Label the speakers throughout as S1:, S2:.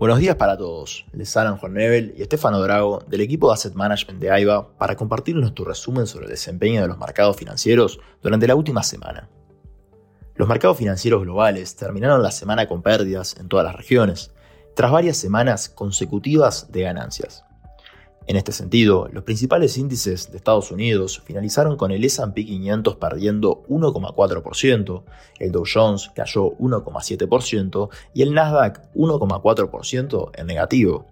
S1: Buenos días para todos. Les hablan Juan Nebel y Estefano Drago del equipo de Asset Management de AIBA para compartirnos nuestro resumen sobre el desempeño de los mercados financieros durante la última semana. Los mercados financieros globales terminaron la semana con pérdidas en todas las regiones, tras varias semanas consecutivas de ganancias. En este sentido, los principales índices de Estados Unidos finalizaron con el S&P 500 perdiendo 1,4%, el Dow Jones cayó 1,7% y el Nasdaq 1,4% en negativo.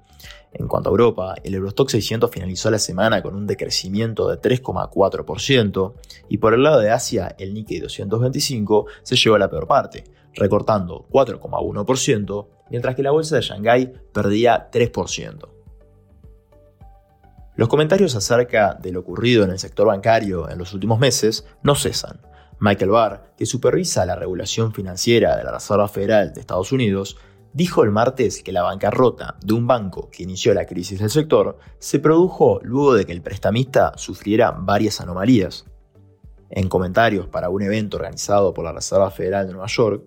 S1: En cuanto a Europa, el Eurostock 600 finalizó la semana con un decrecimiento de 3,4% y por el lado de Asia, el Nikkei 225 se llevó a la peor parte, recortando 4,1%, mientras que la bolsa de Shanghái perdía 3%. Los comentarios acerca de lo ocurrido en el sector bancario en los últimos meses no cesan. Michael Barr, que supervisa la regulación financiera de la Reserva Federal de Estados Unidos, dijo el martes que la bancarrota de un banco que inició la crisis del sector se produjo luego de que el prestamista sufriera varias anomalías. En comentarios para un evento organizado por la Reserva Federal de Nueva York,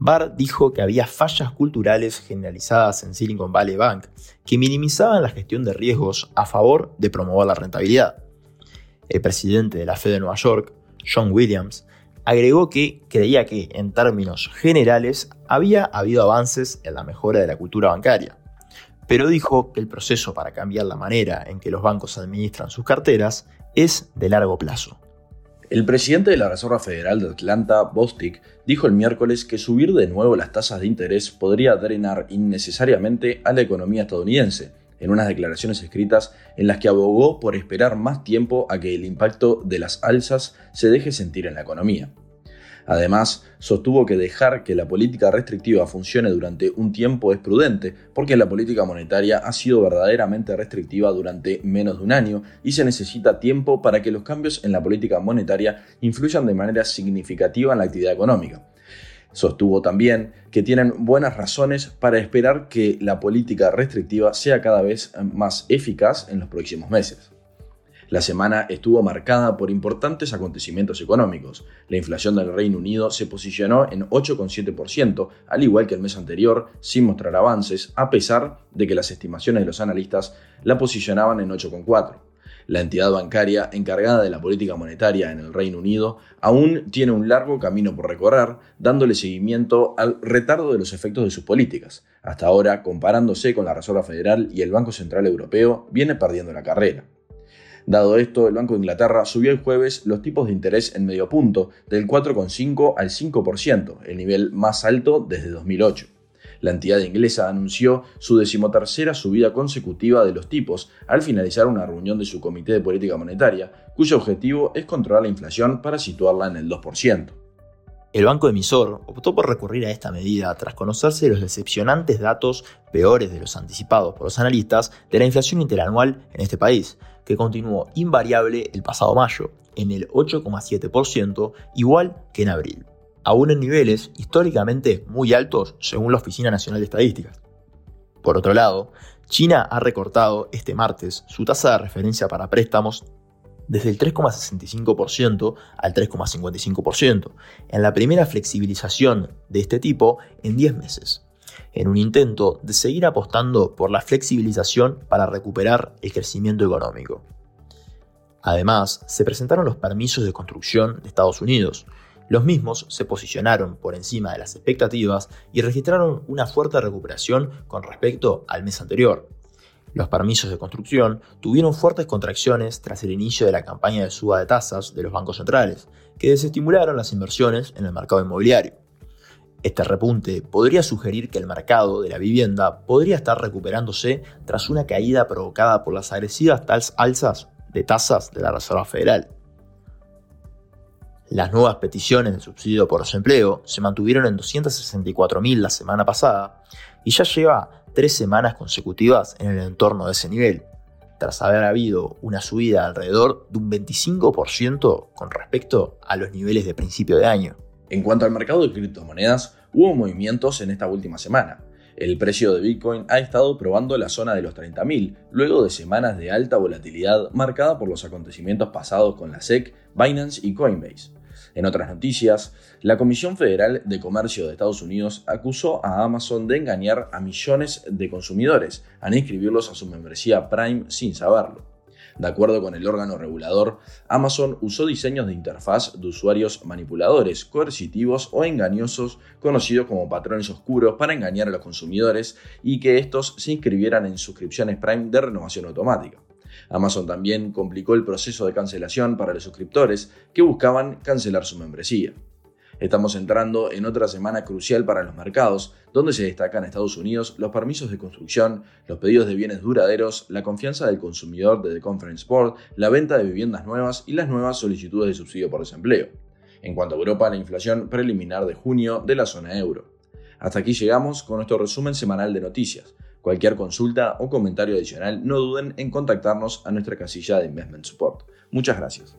S1: Barr dijo que había fallas culturales generalizadas en Silicon Valley Bank que minimizaban la gestión de riesgos a favor de promover la rentabilidad. El presidente de la Fed de Nueva York, John Williams, agregó que creía que, en términos generales, había habido avances en la mejora de la cultura bancaria, pero dijo que el proceso para cambiar la manera en que los bancos administran sus carteras es de largo plazo.
S2: El presidente de la Reserva Federal de Atlanta, Bostic, dijo el miércoles que subir de nuevo las tasas de interés podría drenar innecesariamente a la economía estadounidense, en unas declaraciones escritas en las que abogó por esperar más tiempo a que el impacto de las alzas se deje sentir en la economía. Además, sostuvo que dejar que la política restrictiva funcione durante un tiempo es prudente, porque la política monetaria ha sido verdaderamente restrictiva durante menos de un año y se necesita tiempo para que los cambios en la política monetaria influyan de manera significativa en la actividad económica. Sostuvo también que tienen buenas razones para esperar que la política restrictiva sea cada vez más eficaz en los próximos meses. La semana estuvo marcada por importantes acontecimientos económicos. La inflación del Reino Unido se posicionó en 8,7%, al igual que el mes anterior, sin mostrar avances, a pesar de que las estimaciones de los analistas la posicionaban en 8,4%. La entidad bancaria encargada de la política monetaria en el Reino Unido aún tiene un largo camino por recorrer, dándole seguimiento al retardo de los efectos de sus políticas. Hasta ahora, comparándose con la Reserva Federal y el Banco Central Europeo, viene perdiendo la carrera. Dado esto, el Banco de Inglaterra subió el jueves los tipos de interés en medio punto, del 4,5 al 5%, el nivel más alto desde 2008. La entidad inglesa anunció su decimotercera subida consecutiva de los tipos al finalizar una reunión de su Comité de Política Monetaria, cuyo objetivo es controlar la inflación para situarla en el 2%.
S1: El banco emisor optó por recurrir a esta medida tras conocerse los decepcionantes datos peores de los anticipados por los analistas de la inflación interanual en este país, que continuó invariable el pasado mayo, en el 8,7%, igual que en abril, aún en niveles históricamente muy altos según la Oficina Nacional de Estadísticas. Por otro lado, China ha recortado este martes su tasa de referencia para préstamos desde el 3,65% al 3,55%, en la primera flexibilización de este tipo en 10 meses en un intento de seguir apostando por la flexibilización para recuperar el crecimiento económico. Además, se presentaron los permisos de construcción de Estados Unidos. Los mismos se posicionaron por encima de las expectativas y registraron una fuerte recuperación con respecto al mes anterior. Los permisos de construcción tuvieron fuertes contracciones tras el inicio de la campaña de suba de tasas de los bancos centrales, que desestimularon las inversiones en el mercado inmobiliario. Este repunte podría sugerir que el mercado de la vivienda podría estar recuperándose tras una caída provocada por las agresivas alzas de tasas de la Reserva Federal. Las nuevas peticiones de subsidio por desempleo se mantuvieron en 264.000 la semana pasada y ya lleva tres semanas consecutivas en el entorno de ese nivel, tras haber habido una subida alrededor de un 25% con respecto a los niveles de principio de año.
S2: En cuanto al mercado de criptomonedas, hubo movimientos en esta última semana. El precio de Bitcoin ha estado probando la zona de los 30.000, luego de semanas de alta volatilidad marcada por los acontecimientos pasados con la SEC, Binance y Coinbase. En otras noticias, la Comisión Federal de Comercio de Estados Unidos acusó a Amazon de engañar a millones de consumidores al inscribirlos a su membresía Prime sin saberlo. De acuerdo con el órgano regulador, Amazon usó diseños de interfaz de usuarios manipuladores, coercitivos o engañosos, conocidos como patrones oscuros, para engañar a los consumidores y que estos se inscribieran en suscripciones Prime de renovación automática. Amazon también complicó el proceso de cancelación para los suscriptores que buscaban cancelar su membresía. Estamos entrando en otra semana crucial para los mercados, donde se destacan Estados Unidos los permisos de construcción, los pedidos de bienes duraderos, la confianza del consumidor de The Conference Board, la venta de viviendas nuevas y las nuevas solicitudes de subsidio por desempleo. En cuanto a Europa, la inflación preliminar de junio de la zona euro. Hasta aquí llegamos con nuestro resumen semanal de noticias. Cualquier consulta o comentario adicional no duden en contactarnos a nuestra casilla de Investment Support. Muchas gracias.